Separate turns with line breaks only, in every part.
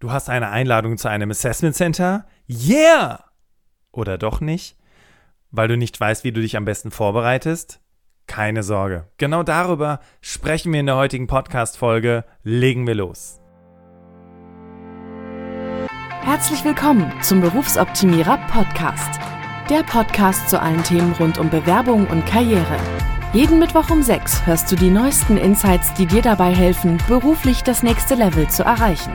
Du hast eine Einladung zu einem Assessment Center? Yeah! Oder doch nicht? Weil du nicht weißt, wie du dich am besten vorbereitest? Keine Sorge. Genau darüber sprechen wir in der heutigen Podcast-Folge. Legen wir los.
Herzlich willkommen zum Berufsoptimierer Podcast. Der Podcast zu allen Themen rund um Bewerbung und Karriere. Jeden Mittwoch um 6 hörst du die neuesten Insights, die dir dabei helfen, beruflich das nächste Level zu erreichen.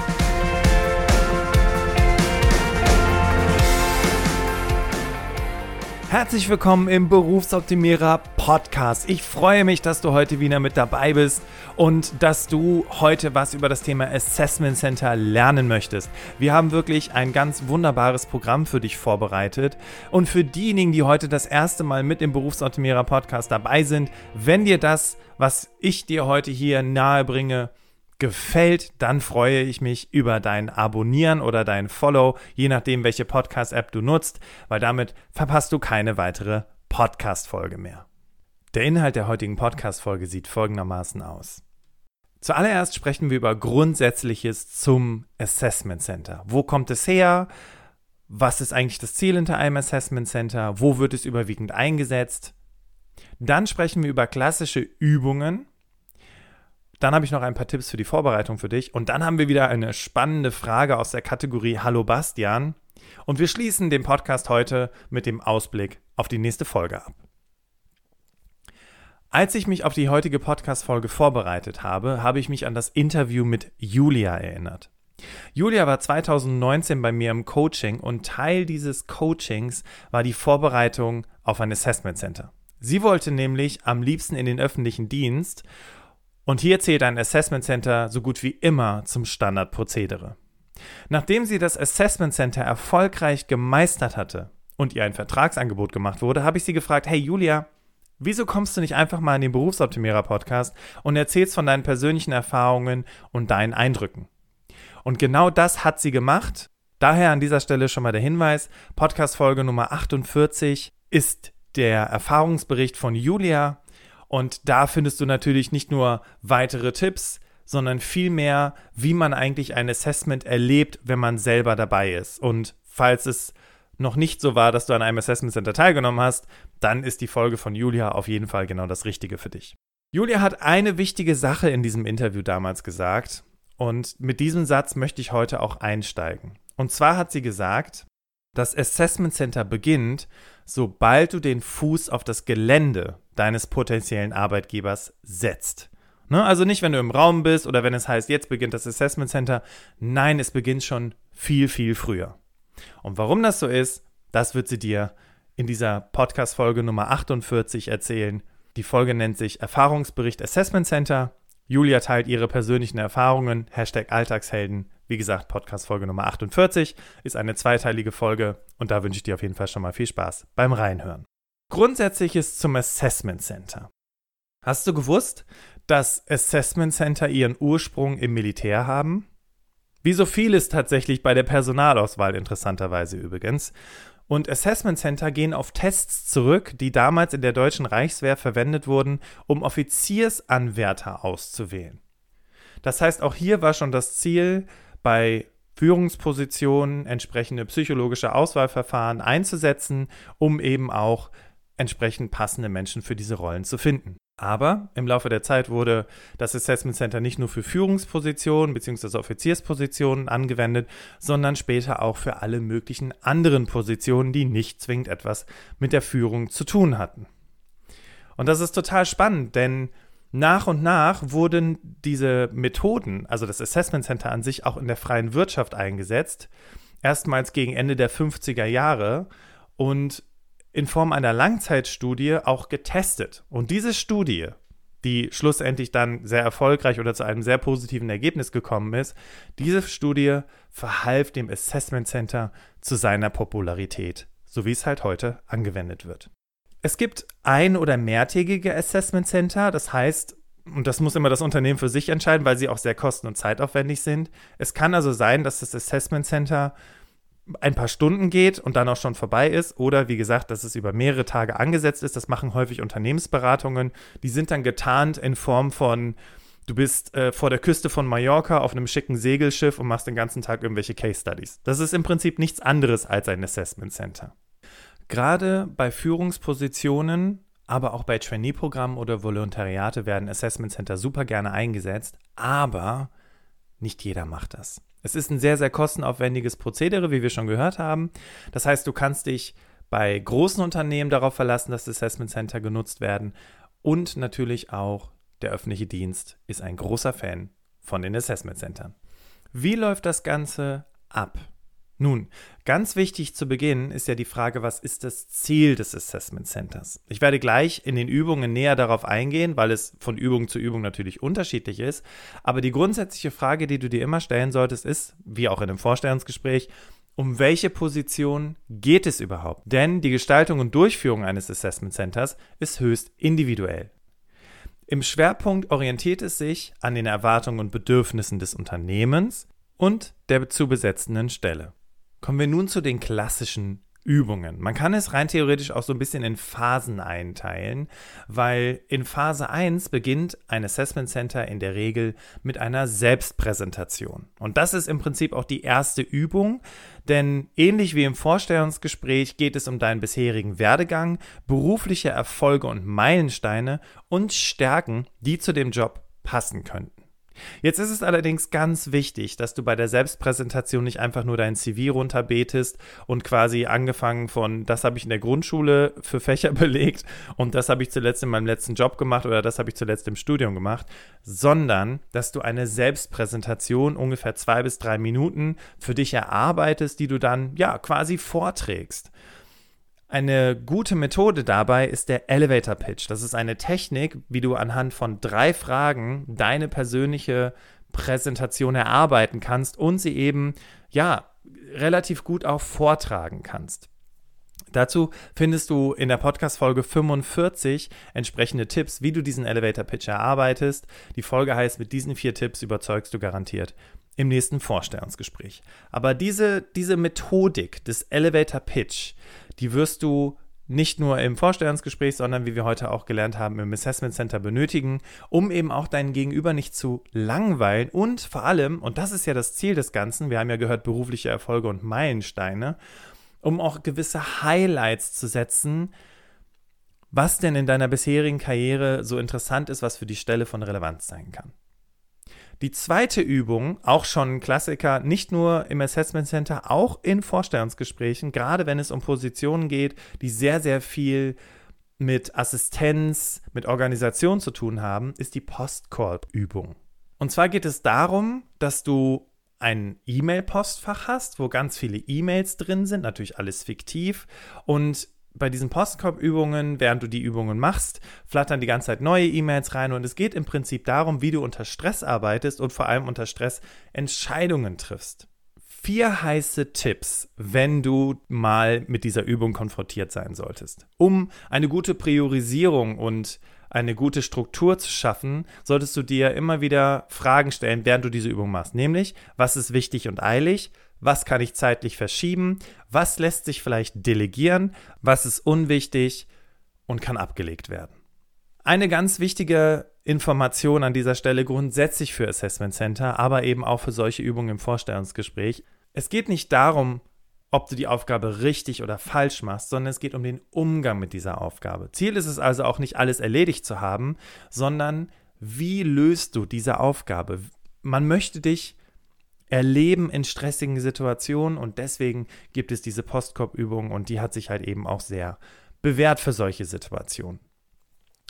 Herzlich willkommen im Berufsoptimierer Podcast. Ich freue mich, dass du heute wieder mit dabei bist und dass du heute was über das Thema Assessment Center lernen möchtest. Wir haben wirklich ein ganz wunderbares Programm für dich vorbereitet. Und für diejenigen, die heute das erste Mal mit dem Berufsoptimierer Podcast dabei sind, wenn dir das, was ich dir heute hier nahe bringe, gefällt, dann freue ich mich über dein Abonnieren oder dein Follow, je nachdem, welche Podcast-App du nutzt, weil damit verpasst du keine weitere Podcast-Folge mehr. Der Inhalt der heutigen Podcast-Folge sieht folgendermaßen aus. Zuallererst sprechen wir über Grundsätzliches zum Assessment Center. Wo kommt es her? Was ist eigentlich das Ziel hinter einem Assessment Center? Wo wird es überwiegend eingesetzt? Dann sprechen wir über klassische Übungen, dann habe ich noch ein paar Tipps für die Vorbereitung für dich. Und dann haben wir wieder eine spannende Frage aus der Kategorie Hallo Bastian. Und wir schließen den Podcast heute mit dem Ausblick auf die nächste Folge ab. Als ich mich auf die heutige Podcast-Folge vorbereitet habe, habe ich mich an das Interview mit Julia erinnert. Julia war 2019 bei mir im Coaching und Teil dieses Coachings war die Vorbereitung auf ein Assessment Center. Sie wollte nämlich am liebsten in den öffentlichen Dienst und hier zählt ein Assessment Center so gut wie immer zum Standardprozedere. Nachdem sie das Assessment Center erfolgreich gemeistert hatte und ihr ein Vertragsangebot gemacht wurde, habe ich sie gefragt, hey Julia, wieso kommst du nicht einfach mal in den Berufsoptimierer Podcast und erzählst von deinen persönlichen Erfahrungen und deinen Eindrücken? Und genau das hat sie gemacht. Daher an dieser Stelle schon mal der Hinweis, Podcast Folge Nummer 48 ist der Erfahrungsbericht von Julia und da findest du natürlich nicht nur weitere Tipps, sondern vielmehr, wie man eigentlich ein Assessment erlebt, wenn man selber dabei ist. Und falls es noch nicht so war, dass du an einem Assessment Center teilgenommen hast, dann ist die Folge von Julia auf jeden Fall genau das Richtige für dich. Julia hat eine wichtige Sache in diesem Interview damals gesagt und mit diesem Satz möchte ich heute auch einsteigen. Und zwar hat sie gesagt, das Assessment Center beginnt, sobald du den Fuß auf das Gelände deines potenziellen Arbeitgebers setzt. Ne? Also nicht, wenn du im Raum bist oder wenn es heißt, jetzt beginnt das Assessment Center. Nein, es beginnt schon viel, viel früher. Und warum das so ist, das wird sie dir in dieser Podcast-Folge Nummer 48 erzählen. Die Folge nennt sich Erfahrungsbericht Assessment Center. Julia teilt ihre persönlichen Erfahrungen, Hashtag Alltagshelden. Wie gesagt, Podcast-Folge Nummer 48 ist eine zweiteilige Folge und da wünsche ich dir auf jeden Fall schon mal viel Spaß beim Reinhören. Grundsätzliches zum Assessment Center. Hast du gewusst, dass Assessment Center ihren Ursprung im Militär haben? Wie so vieles tatsächlich bei der Personalauswahl interessanterweise übrigens. Und Assessment Center gehen auf Tests zurück, die damals in der deutschen Reichswehr verwendet wurden, um Offiziersanwärter auszuwählen. Das heißt, auch hier war schon das Ziel, bei Führungspositionen entsprechende psychologische Auswahlverfahren einzusetzen, um eben auch entsprechend passende Menschen für diese Rollen zu finden. Aber im Laufe der Zeit wurde das Assessment Center nicht nur für Führungspositionen bzw. Offizierspositionen angewendet, sondern später auch für alle möglichen anderen Positionen, die nicht zwingend etwas mit der Führung zu tun hatten. Und das ist total spannend, denn nach und nach wurden diese Methoden, also das Assessment Center an sich, auch in der freien Wirtschaft eingesetzt. Erstmals gegen Ende der 50er Jahre. Und in Form einer Langzeitstudie auch getestet. Und diese Studie, die schlussendlich dann sehr erfolgreich oder zu einem sehr positiven Ergebnis gekommen ist, diese Studie verhalf dem Assessment Center zu seiner Popularität, so wie es halt heute angewendet wird. Es gibt ein- oder mehrtägige Assessment Center, das heißt, und das muss immer das Unternehmen für sich entscheiden, weil sie auch sehr kosten- und zeitaufwendig sind. Es kann also sein, dass das Assessment Center ein paar Stunden geht und dann auch schon vorbei ist. Oder wie gesagt, dass es über mehrere Tage angesetzt ist. Das machen häufig Unternehmensberatungen. Die sind dann getarnt in Form von, du bist äh, vor der Küste von Mallorca auf einem schicken Segelschiff und machst den ganzen Tag irgendwelche Case Studies. Das ist im Prinzip nichts anderes als ein Assessment Center. Gerade bei Führungspositionen, aber auch bei Trainee-Programmen oder Volontariate werden Assessment Center super gerne eingesetzt, aber nicht jeder macht das. Es ist ein sehr, sehr kostenaufwendiges Prozedere, wie wir schon gehört haben. Das heißt, du kannst dich bei großen Unternehmen darauf verlassen, dass Assessment Center genutzt werden. Und natürlich auch der öffentliche Dienst ist ein großer Fan von den Assessment Centern. Wie läuft das Ganze ab? Nun, ganz wichtig zu Beginn ist ja die Frage, was ist das Ziel des Assessment Centers? Ich werde gleich in den Übungen näher darauf eingehen, weil es von Übung zu Übung natürlich unterschiedlich ist. Aber die grundsätzliche Frage, die du dir immer stellen solltest, ist, wie auch in einem Vorstellungsgespräch, um welche Position geht es überhaupt? Denn die Gestaltung und Durchführung eines Assessment Centers ist höchst individuell. Im Schwerpunkt orientiert es sich an den Erwartungen und Bedürfnissen des Unternehmens und der zu besetzenden Stelle. Kommen wir nun zu den klassischen Übungen. Man kann es rein theoretisch auch so ein bisschen in Phasen einteilen, weil in Phase 1 beginnt ein Assessment Center in der Regel mit einer Selbstpräsentation. Und das ist im Prinzip auch die erste Übung, denn ähnlich wie im Vorstellungsgespräch geht es um deinen bisherigen Werdegang, berufliche Erfolge und Meilensteine und Stärken, die zu dem Job passen könnten. Jetzt ist es allerdings ganz wichtig, dass du bei der Selbstpräsentation nicht einfach nur dein CV runterbetest und quasi angefangen von, das habe ich in der Grundschule für Fächer belegt und das habe ich zuletzt in meinem letzten Job gemacht oder das habe ich zuletzt im Studium gemacht, sondern dass du eine Selbstpräsentation ungefähr zwei bis drei Minuten für dich erarbeitest, die du dann ja quasi vorträgst. Eine gute Methode dabei ist der Elevator Pitch. Das ist eine Technik, wie du anhand von drei Fragen deine persönliche Präsentation erarbeiten kannst und sie eben, ja, relativ gut auch vortragen kannst. Dazu findest du in der Podcast-Folge 45 entsprechende Tipps, wie du diesen Elevator Pitch erarbeitest. Die Folge heißt, mit diesen vier Tipps überzeugst du garantiert im nächsten Vorstellungsgespräch. Aber diese, diese Methodik des Elevator Pitch, die wirst du nicht nur im Vorstellungsgespräch, sondern wie wir heute auch gelernt haben, im Assessment Center benötigen, um eben auch deinen Gegenüber nicht zu langweilen und vor allem, und das ist ja das Ziel des Ganzen, wir haben ja gehört, berufliche Erfolge und Meilensteine, um auch gewisse Highlights zu setzen, was denn in deiner bisherigen Karriere so interessant ist, was für die Stelle von Relevanz sein kann. Die zweite Übung, auch schon ein Klassiker, nicht nur im Assessment Center, auch in Vorstellungsgesprächen, gerade wenn es um Positionen geht, die sehr, sehr viel mit Assistenz, mit Organisation zu tun haben, ist die Postkorb-Übung. Und zwar geht es darum, dass du ein E-Mail-Postfach hast, wo ganz viele E-Mails drin sind, natürlich alles fiktiv. Und bei diesen Postkorb-Übungen, während du die Übungen machst, flattern die ganze Zeit neue E-Mails rein und es geht im Prinzip darum, wie du unter Stress arbeitest und vor allem unter Stress Entscheidungen triffst. Vier heiße Tipps, wenn du mal mit dieser Übung konfrontiert sein solltest. Um eine gute Priorisierung und eine gute Struktur zu schaffen, solltest du dir immer wieder Fragen stellen, während du diese Übung machst. Nämlich, was ist wichtig und eilig? Was kann ich zeitlich verschieben, was lässt sich vielleicht delegieren, was ist unwichtig und kann abgelegt werden. Eine ganz wichtige Information an dieser Stelle grundsätzlich für Assessment Center, aber eben auch für solche Übungen im Vorstellungsgespräch. Es geht nicht darum, ob du die Aufgabe richtig oder falsch machst, sondern es geht um den Umgang mit dieser Aufgabe. Ziel ist es also auch nicht alles erledigt zu haben, sondern wie löst du diese Aufgabe? Man möchte dich erleben in stressigen Situationen und deswegen gibt es diese Postkorb-Übung und die hat sich halt eben auch sehr bewährt für solche Situationen.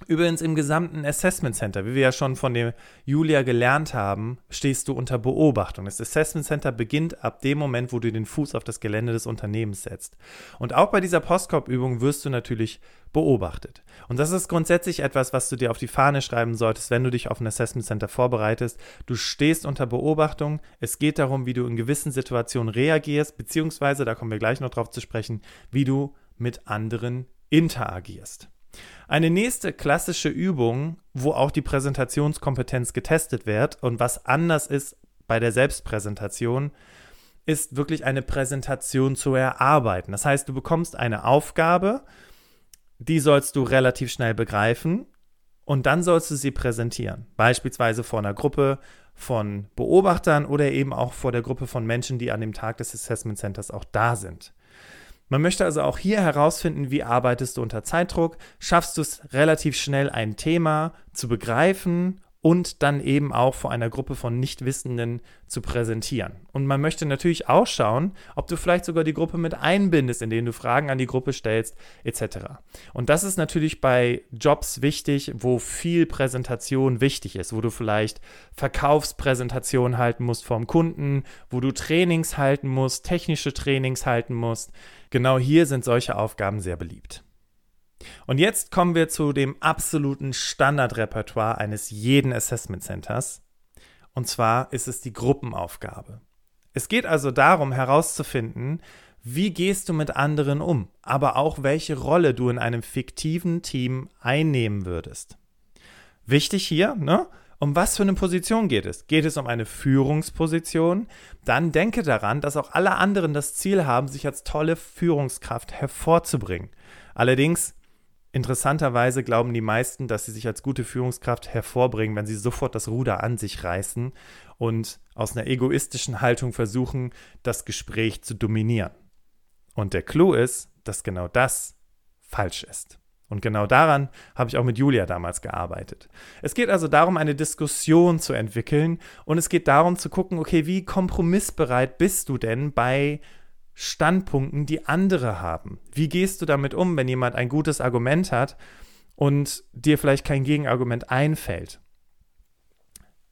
Übrigens im gesamten Assessment Center, wie wir ja schon von der Julia gelernt haben, stehst du unter Beobachtung. Das Assessment Center beginnt ab dem Moment, wo du den Fuß auf das Gelände des Unternehmens setzt. Und auch bei dieser Postkorb-Übung wirst du natürlich beobachtet. Und das ist grundsätzlich etwas, was du dir auf die Fahne schreiben solltest, wenn du dich auf ein Assessment Center vorbereitest. Du stehst unter Beobachtung. Es geht darum, wie du in gewissen Situationen reagierst, beziehungsweise, da kommen wir gleich noch drauf zu sprechen, wie du mit anderen interagierst. Eine nächste klassische Übung, wo auch die Präsentationskompetenz getestet wird und was anders ist bei der Selbstpräsentation, ist wirklich eine Präsentation zu erarbeiten. Das heißt, du bekommst eine Aufgabe, die sollst du relativ schnell begreifen und dann sollst du sie präsentieren. Beispielsweise vor einer Gruppe von Beobachtern oder eben auch vor der Gruppe von Menschen, die an dem Tag des Assessment Centers auch da sind. Man möchte also auch hier herausfinden, wie arbeitest du unter Zeitdruck, schaffst du es relativ schnell ein Thema zu begreifen und dann eben auch vor einer Gruppe von Nichtwissenden zu präsentieren. Und man möchte natürlich auch schauen, ob du vielleicht sogar die Gruppe mit einbindest, indem du Fragen an die Gruppe stellst, etc. Und das ist natürlich bei Jobs wichtig, wo viel Präsentation wichtig ist, wo du vielleicht Verkaufspräsentationen halten musst vom Kunden, wo du Trainings halten musst, technische Trainings halten musst. Genau hier sind solche Aufgaben sehr beliebt. Und jetzt kommen wir zu dem absoluten Standardrepertoire eines jeden Assessment Centers. Und zwar ist es die Gruppenaufgabe. Es geht also darum herauszufinden, wie gehst du mit anderen um, aber auch welche Rolle du in einem fiktiven Team einnehmen würdest. Wichtig hier, ne? Um was für eine Position geht es? Geht es um eine Führungsposition? Dann denke daran, dass auch alle anderen das Ziel haben, sich als tolle Führungskraft hervorzubringen. Allerdings Interessanterweise glauben die meisten, dass sie sich als gute Führungskraft hervorbringen, wenn sie sofort das Ruder an sich reißen und aus einer egoistischen Haltung versuchen, das Gespräch zu dominieren. Und der Clou ist, dass genau das falsch ist. Und genau daran habe ich auch mit Julia damals gearbeitet. Es geht also darum, eine Diskussion zu entwickeln und es geht darum zu gucken, okay, wie kompromissbereit bist du denn bei Standpunkten, die andere haben. Wie gehst du damit um, wenn jemand ein gutes Argument hat und dir vielleicht kein Gegenargument einfällt?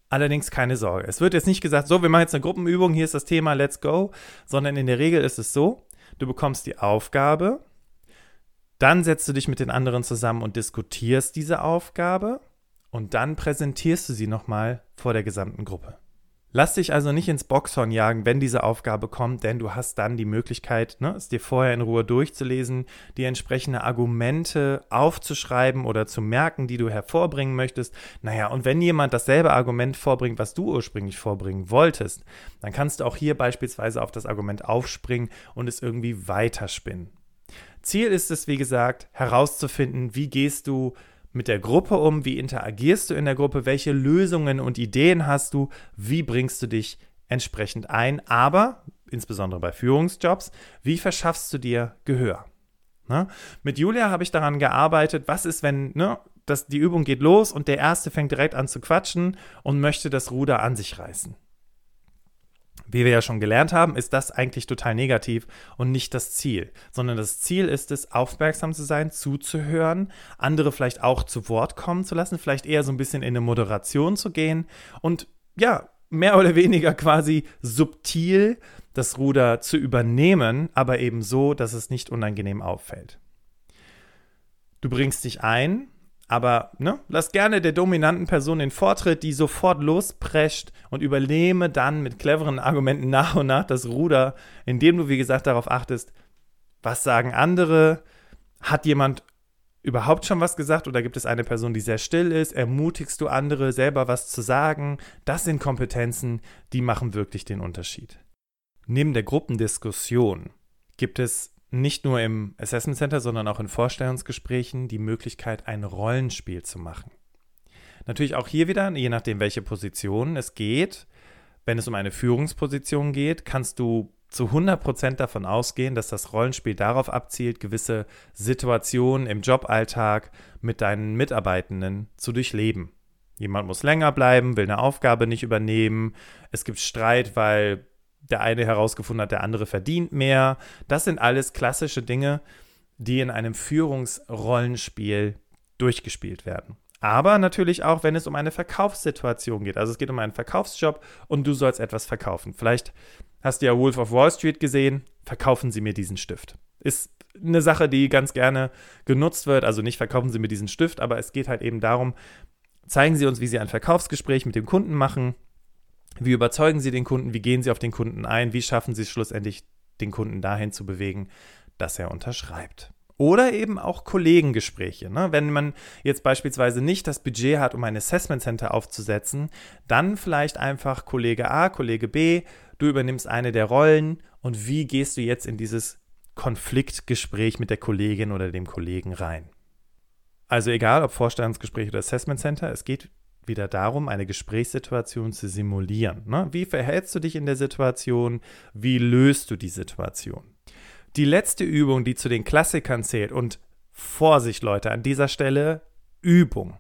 Allerdings keine Sorge. Es wird jetzt nicht gesagt, so, wir machen jetzt eine Gruppenübung, hier ist das Thema, let's go, sondern in der Regel ist es so, du bekommst die Aufgabe, dann setzt du dich mit den anderen zusammen und diskutierst diese Aufgabe und dann präsentierst du sie nochmal vor der gesamten Gruppe. Lass dich also nicht ins Boxhorn jagen, wenn diese Aufgabe kommt, denn du hast dann die Möglichkeit, ne, es dir vorher in Ruhe durchzulesen, die entsprechende Argumente aufzuschreiben oder zu merken, die du hervorbringen möchtest. Naja, und wenn jemand dasselbe Argument vorbringt, was du ursprünglich vorbringen wolltest, dann kannst du auch hier beispielsweise auf das Argument aufspringen und es irgendwie weiterspinnen. Ziel ist es, wie gesagt, herauszufinden, wie gehst du mit der Gruppe um? Wie interagierst du in der Gruppe? Welche Lösungen und Ideen hast du? Wie bringst du dich entsprechend ein? Aber, insbesondere bei Führungsjobs, wie verschaffst du dir Gehör? Ne? Mit Julia habe ich daran gearbeitet, was ist, wenn ne, das, die Übung geht los und der Erste fängt direkt an zu quatschen und möchte das Ruder an sich reißen wie wir ja schon gelernt haben, ist das eigentlich total negativ und nicht das Ziel, sondern das Ziel ist es, aufmerksam zu sein, zuzuhören, andere vielleicht auch zu Wort kommen zu lassen, vielleicht eher so ein bisschen in eine Moderation zu gehen und ja, mehr oder weniger quasi subtil das Ruder zu übernehmen, aber eben so, dass es nicht unangenehm auffällt. Du bringst dich ein, aber ne, lass gerne der dominanten Person den Vortritt, die sofort losprescht und übernehme dann mit cleveren Argumenten nach und nach das Ruder, indem du, wie gesagt, darauf achtest, was sagen andere? Hat jemand überhaupt schon was gesagt oder gibt es eine Person, die sehr still ist? Ermutigst du andere, selber was zu sagen? Das sind Kompetenzen, die machen wirklich den Unterschied. Neben der Gruppendiskussion gibt es nicht nur im Assessment Center, sondern auch in Vorstellungsgesprächen die Möglichkeit, ein Rollenspiel zu machen. Natürlich auch hier wieder, je nachdem, welche Position es geht. Wenn es um eine Führungsposition geht, kannst du zu 100% davon ausgehen, dass das Rollenspiel darauf abzielt, gewisse Situationen im Joballtag mit deinen Mitarbeitenden zu durchleben. Jemand muss länger bleiben, will eine Aufgabe nicht übernehmen. Es gibt Streit, weil der eine herausgefunden hat, der andere verdient mehr. Das sind alles klassische Dinge, die in einem Führungsrollenspiel durchgespielt werden. Aber natürlich auch, wenn es um eine Verkaufssituation geht. Also es geht um einen Verkaufsjob und du sollst etwas verkaufen. Vielleicht hast du ja Wolf of Wall Street gesehen. Verkaufen Sie mir diesen Stift. Ist eine Sache, die ganz gerne genutzt wird. Also nicht verkaufen Sie mir diesen Stift, aber es geht halt eben darum, zeigen Sie uns, wie Sie ein Verkaufsgespräch mit dem Kunden machen. Wie überzeugen Sie den Kunden? Wie gehen Sie auf den Kunden ein? Wie schaffen Sie es schlussendlich, den Kunden dahin zu bewegen, dass er unterschreibt? Oder eben auch Kollegengespräche. Ne? Wenn man jetzt beispielsweise nicht das Budget hat, um ein Assessment Center aufzusetzen, dann vielleicht einfach Kollege A, Kollege B, du übernimmst eine der Rollen und wie gehst du jetzt in dieses Konfliktgespräch mit der Kollegin oder dem Kollegen rein? Also egal ob Vorstellungsgespräch oder Assessment Center, es geht wieder darum, eine Gesprächssituation zu simulieren. Ne? Wie verhältst du dich in der Situation? Wie löst du die Situation? Die letzte Übung, die zu den Klassikern zählt, und Vorsicht, Leute, an dieser Stelle Übung,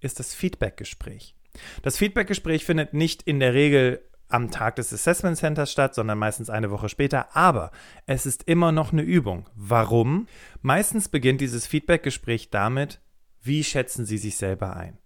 ist das Feedbackgespräch. Das Feedbackgespräch findet nicht in der Regel am Tag des Assessment Centers statt, sondern meistens eine Woche später. Aber es ist immer noch eine Übung. Warum? Meistens beginnt dieses Feedbackgespräch damit, wie schätzen Sie sich selber ein?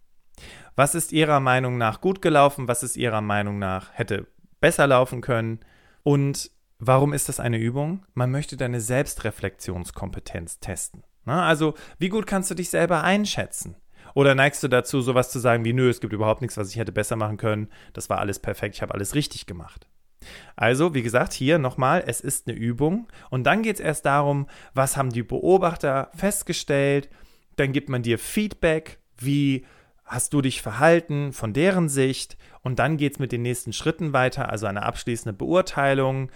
Was ist Ihrer Meinung nach gut gelaufen? Was ist Ihrer Meinung nach hätte besser laufen können? Und warum ist das eine Übung? Man möchte deine Selbstreflexionskompetenz testen. Na, also, wie gut kannst du dich selber einschätzen? Oder neigst du dazu, sowas zu sagen wie, nö, es gibt überhaupt nichts, was ich hätte besser machen können, das war alles perfekt, ich habe alles richtig gemacht. Also, wie gesagt, hier nochmal, es ist eine Übung und dann geht es erst darum, was haben die Beobachter festgestellt, dann gibt man dir Feedback, wie hast du dich verhalten von deren Sicht und dann geht es mit den nächsten Schritten weiter, also eine abschließende Beurteilung.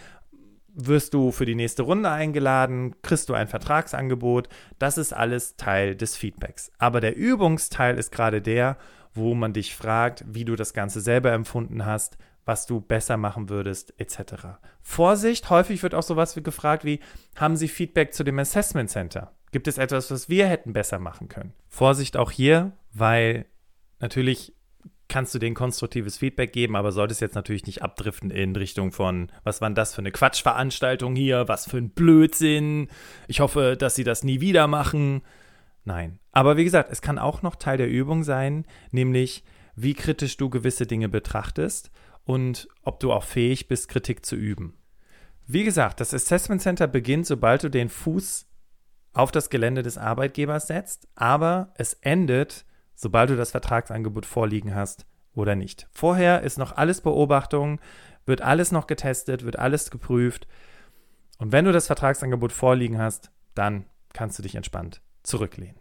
Wirst du für die nächste Runde eingeladen? Kriegst du ein Vertragsangebot? Das ist alles Teil des Feedbacks. Aber der Übungsteil ist gerade der, wo man dich fragt, wie du das Ganze selber empfunden hast, was du besser machen würdest, etc. Vorsicht, häufig wird auch sowas wie gefragt wie, haben Sie Feedback zu dem Assessment Center? Gibt es etwas, was wir hätten besser machen können? Vorsicht auch hier, weil Natürlich kannst du denen konstruktives Feedback geben, aber solltest jetzt natürlich nicht abdriften in Richtung von, was war das für eine Quatschveranstaltung hier, was für ein Blödsinn, ich hoffe, dass sie das nie wieder machen. Nein. Aber wie gesagt, es kann auch noch Teil der Übung sein, nämlich wie kritisch du gewisse Dinge betrachtest und ob du auch fähig bist, Kritik zu üben. Wie gesagt, das Assessment Center beginnt, sobald du den Fuß auf das Gelände des Arbeitgebers setzt, aber es endet, sobald du das Vertragsangebot vorliegen hast oder nicht. Vorher ist noch alles Beobachtung, wird alles noch getestet, wird alles geprüft. Und wenn du das Vertragsangebot vorliegen hast, dann kannst du dich entspannt zurücklehnen.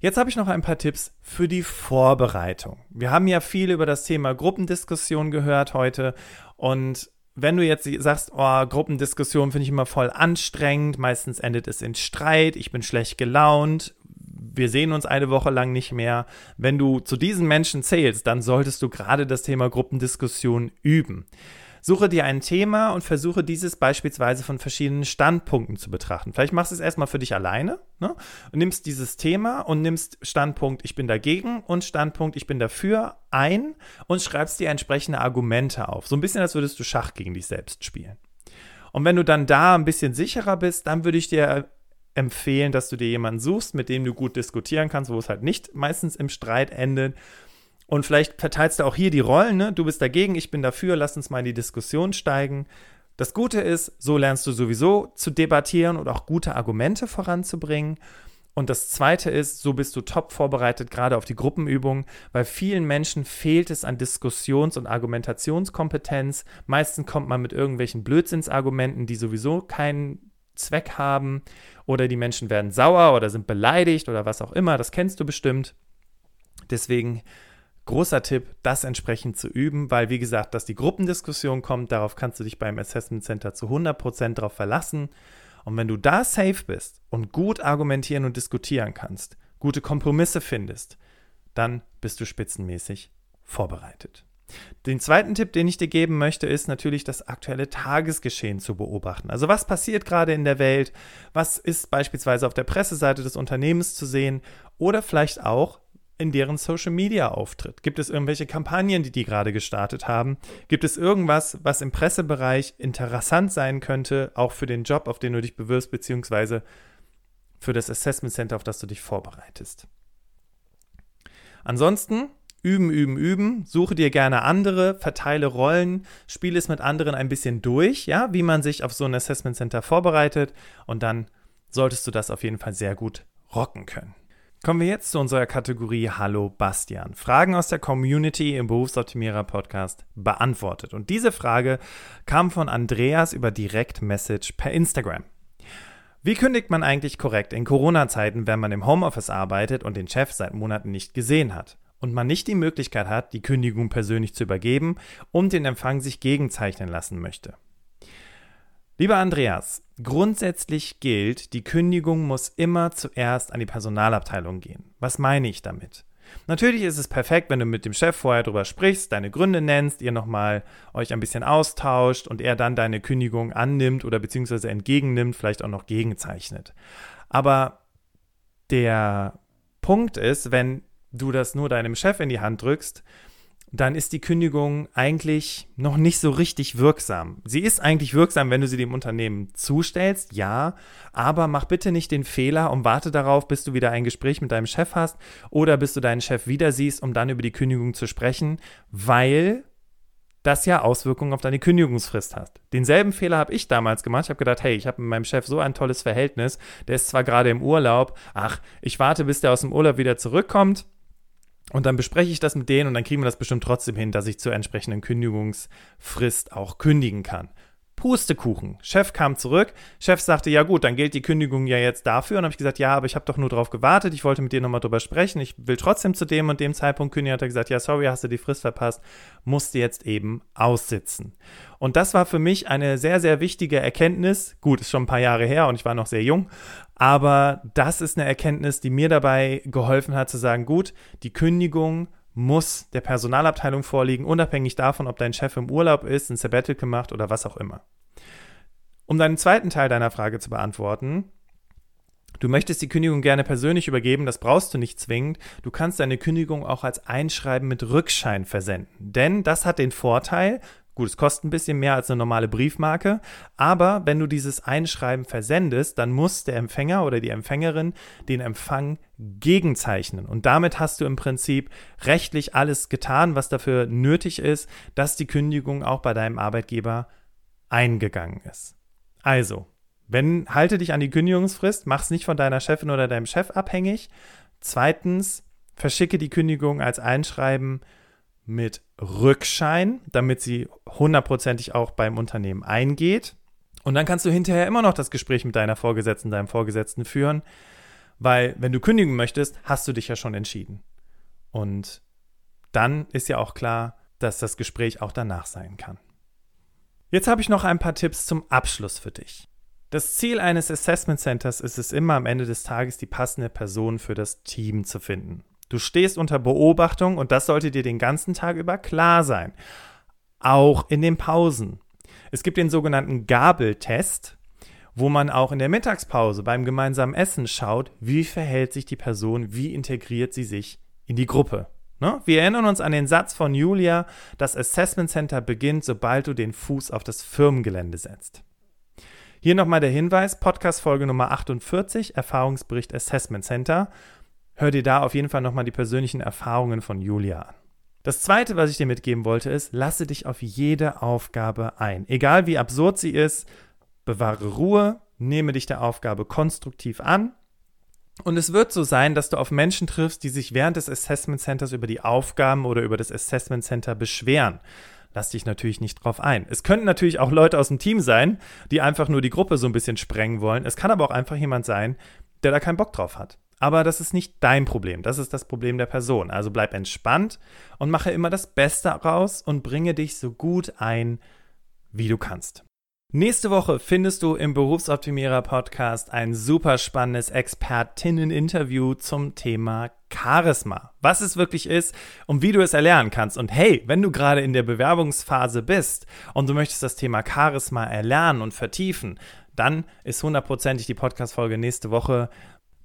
Jetzt habe ich noch ein paar Tipps für die Vorbereitung. Wir haben ja viel über das Thema Gruppendiskussion gehört heute und wenn du jetzt sagst, oh, Gruppendiskussion finde ich immer voll anstrengend, meistens endet es in Streit, ich bin schlecht gelaunt, wir sehen uns eine Woche lang nicht mehr. Wenn du zu diesen Menschen zählst, dann solltest du gerade das Thema Gruppendiskussion üben. Suche dir ein Thema und versuche dieses beispielsweise von verschiedenen Standpunkten zu betrachten. Vielleicht machst du es erstmal für dich alleine ne? und nimmst dieses Thema und nimmst Standpunkt, ich bin dagegen und Standpunkt, ich bin dafür ein und schreibst dir entsprechende Argumente auf. So ein bisschen, als würdest du Schach gegen dich selbst spielen. Und wenn du dann da ein bisschen sicherer bist, dann würde ich dir empfehlen, dass du dir jemanden suchst, mit dem du gut diskutieren kannst, wo es halt nicht meistens im Streit endet. Und vielleicht verteilst du auch hier die Rollen, ne? Du bist dagegen, ich bin dafür, lass uns mal in die Diskussion steigen. Das Gute ist, so lernst du sowieso zu debattieren und auch gute Argumente voranzubringen. Und das Zweite ist, so bist du top vorbereitet, gerade auf die Gruppenübung, weil vielen Menschen fehlt es an Diskussions- und Argumentationskompetenz. Meistens kommt man mit irgendwelchen Blödsinnsargumenten, die sowieso keinen Zweck haben oder die Menschen werden sauer oder sind beleidigt oder was auch immer, das kennst du bestimmt. Deswegen großer Tipp, das entsprechend zu üben, weil wie gesagt, dass die Gruppendiskussion kommt, darauf kannst du dich beim Assessment Center zu 100% darauf verlassen. Und wenn du da safe bist und gut argumentieren und diskutieren kannst, gute Kompromisse findest, dann bist du spitzenmäßig vorbereitet. Den zweiten Tipp, den ich dir geben möchte, ist natürlich das aktuelle Tagesgeschehen zu beobachten. Also was passiert gerade in der Welt? Was ist beispielsweise auf der Presseseite des Unternehmens zu sehen? Oder vielleicht auch in deren Social Media Auftritt? Gibt es irgendwelche Kampagnen, die die gerade gestartet haben? Gibt es irgendwas, was im Pressebereich interessant sein könnte, auch für den Job, auf den du dich bewirbst, beziehungsweise für das Assessment Center, auf das du dich vorbereitest? Ansonsten Üben, üben, üben. Suche dir gerne andere, verteile Rollen, spiele es mit anderen ein bisschen durch, ja, wie man sich auf so ein Assessment Center vorbereitet und dann solltest du das auf jeden Fall sehr gut rocken können. Kommen wir jetzt zu unserer Kategorie Hallo Bastian. Fragen aus der Community im Berufsoptimierer Podcast beantwortet. Und diese Frage kam von Andreas über Direct Message per Instagram. Wie kündigt man eigentlich korrekt in Corona-Zeiten, wenn man im Homeoffice arbeitet und den Chef seit Monaten nicht gesehen hat? Und man nicht die Möglichkeit hat, die Kündigung persönlich zu übergeben und den Empfang sich gegenzeichnen lassen möchte. Lieber Andreas, grundsätzlich gilt, die Kündigung muss immer zuerst an die Personalabteilung gehen. Was meine ich damit? Natürlich ist es perfekt, wenn du mit dem Chef vorher darüber sprichst, deine Gründe nennst, ihr nochmal euch ein bisschen austauscht und er dann deine Kündigung annimmt oder beziehungsweise entgegennimmt, vielleicht auch noch gegenzeichnet. Aber der Punkt ist, wenn du das nur deinem Chef in die Hand drückst, dann ist die Kündigung eigentlich noch nicht so richtig wirksam. Sie ist eigentlich wirksam, wenn du sie dem Unternehmen zustellst, ja, aber mach bitte nicht den Fehler und warte darauf, bis du wieder ein Gespräch mit deinem Chef hast oder bis du deinen Chef wieder siehst, um dann über die Kündigung zu sprechen, weil das ja Auswirkungen auf deine Kündigungsfrist hat. Denselben Fehler habe ich damals gemacht. Ich habe gedacht, hey, ich habe mit meinem Chef so ein tolles Verhältnis, der ist zwar gerade im Urlaub, ach, ich warte, bis der aus dem Urlaub wieder zurückkommt und dann bespreche ich das mit denen und dann kriegen wir das bestimmt trotzdem hin, dass ich zur entsprechenden Kündigungsfrist auch kündigen kann. Pustekuchen. Chef kam zurück. Chef sagte, ja gut, dann gilt die Kündigung ja jetzt dafür. Und habe ich gesagt, ja, aber ich habe doch nur darauf gewartet. Ich wollte mit dir nochmal drüber sprechen. Ich will trotzdem zu dem und dem Zeitpunkt kündigen. Hat er gesagt, ja, sorry, hast du die Frist verpasst. Musste jetzt eben aussitzen. Und das war für mich eine sehr, sehr wichtige Erkenntnis. Gut, ist schon ein paar Jahre her und ich war noch sehr jung. Aber das ist eine Erkenntnis, die mir dabei geholfen hat zu sagen, gut, die Kündigung muss der Personalabteilung vorliegen, unabhängig davon, ob dein Chef im Urlaub ist, ein Sabbatical macht oder was auch immer. Um deinen zweiten Teil deiner Frage zu beantworten, Du möchtest die Kündigung gerne persönlich übergeben, das brauchst du nicht zwingend. Du kannst deine Kündigung auch als Einschreiben mit Rückschein versenden. Denn das hat den Vorteil, Gut, es kostet ein bisschen mehr als eine normale Briefmarke, aber wenn du dieses Einschreiben versendest, dann muss der Empfänger oder die Empfängerin den Empfang gegenzeichnen. Und damit hast du im Prinzip rechtlich alles getan, was dafür nötig ist, dass die Kündigung auch bei deinem Arbeitgeber eingegangen ist. Also, wenn halte dich an die Kündigungsfrist, mach es nicht von deiner Chefin oder deinem Chef abhängig. Zweitens, verschicke die Kündigung als Einschreiben mit Rückschein, damit sie hundertprozentig auch beim Unternehmen eingeht. Und dann kannst du hinterher immer noch das Gespräch mit deiner Vorgesetzten, deinem Vorgesetzten führen, weil wenn du kündigen möchtest, hast du dich ja schon entschieden. Und dann ist ja auch klar, dass das Gespräch auch danach sein kann. Jetzt habe ich noch ein paar Tipps zum Abschluss für dich. Das Ziel eines Assessment Centers ist es immer am Ende des Tages, die passende Person für das Team zu finden. Du stehst unter Beobachtung und das sollte dir den ganzen Tag über klar sein. Auch in den Pausen. Es gibt den sogenannten Gabeltest, wo man auch in der Mittagspause beim gemeinsamen Essen schaut, wie verhält sich die Person, wie integriert sie sich in die Gruppe. Ne? Wir erinnern uns an den Satz von Julia, das Assessment Center beginnt, sobald du den Fuß auf das Firmengelände setzt. Hier nochmal der Hinweis, Podcast Folge Nummer 48, Erfahrungsbericht Assessment Center hör dir da auf jeden Fall nochmal die persönlichen Erfahrungen von Julia an. Das zweite, was ich dir mitgeben wollte, ist, lasse dich auf jede Aufgabe ein. Egal wie absurd sie ist, bewahre Ruhe, nehme dich der Aufgabe konstruktiv an. Und es wird so sein, dass du auf Menschen triffst, die sich während des Assessment Centers über die Aufgaben oder über das Assessment Center beschweren. Lass dich natürlich nicht drauf ein. Es könnten natürlich auch Leute aus dem Team sein, die einfach nur die Gruppe so ein bisschen sprengen wollen. Es kann aber auch einfach jemand sein, der da keinen Bock drauf hat. Aber das ist nicht dein Problem, das ist das Problem der Person. Also bleib entspannt und mache immer das Beste raus und bringe dich so gut ein, wie du kannst. Nächste Woche findest du im Berufsoptimierer Podcast ein super spannendes Expertinnen-Interview zum Thema Charisma. Was es wirklich ist und wie du es erlernen kannst. Und hey, wenn du gerade in der Bewerbungsphase bist und du möchtest das Thema Charisma erlernen und vertiefen, dann ist hundertprozentig die Podcast-Folge nächste Woche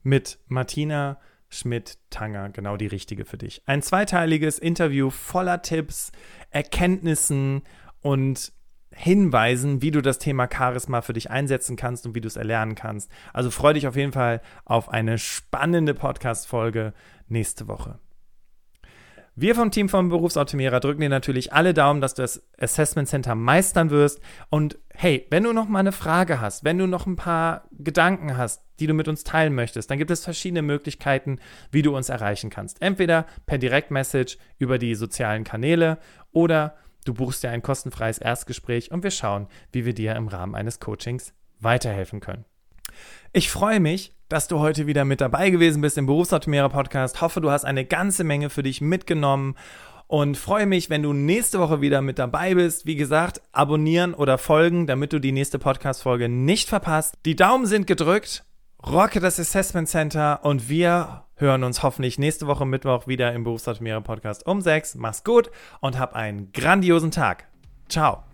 mit Martina Schmidt-Tanger genau die richtige für dich. Ein zweiteiliges Interview voller Tipps, Erkenntnissen und Hinweisen, wie du das Thema Charisma für dich einsetzen kannst und wie du es erlernen kannst. Also freue dich auf jeden Fall auf eine spannende Podcast-Folge nächste Woche. Wir vom Team vom Berufsoptimierer drücken dir natürlich alle Daumen, dass du das Assessment Center meistern wirst. Und hey, wenn du noch mal eine Frage hast, wenn du noch ein paar Gedanken hast, die du mit uns teilen möchtest, dann gibt es verschiedene Möglichkeiten, wie du uns erreichen kannst. Entweder per Direktmessage über die sozialen Kanäle oder du buchst dir ein kostenfreies Erstgespräch und wir schauen, wie wir dir im Rahmen eines Coachings weiterhelfen können. Ich freue mich, dass du heute wieder mit dabei gewesen bist im Berufsoptimierer Podcast. Hoffe, du hast eine ganze Menge für dich mitgenommen und freue mich, wenn du nächste Woche wieder mit dabei bist. Wie gesagt, abonnieren oder folgen, damit du die nächste Podcast-Folge nicht verpasst. Die Daumen sind gedrückt. Rocke das Assessment Center und wir hören uns hoffentlich nächste Woche Mittwoch wieder im Berufsoptimierer Podcast um 6. Mach's gut und hab einen grandiosen Tag. Ciao.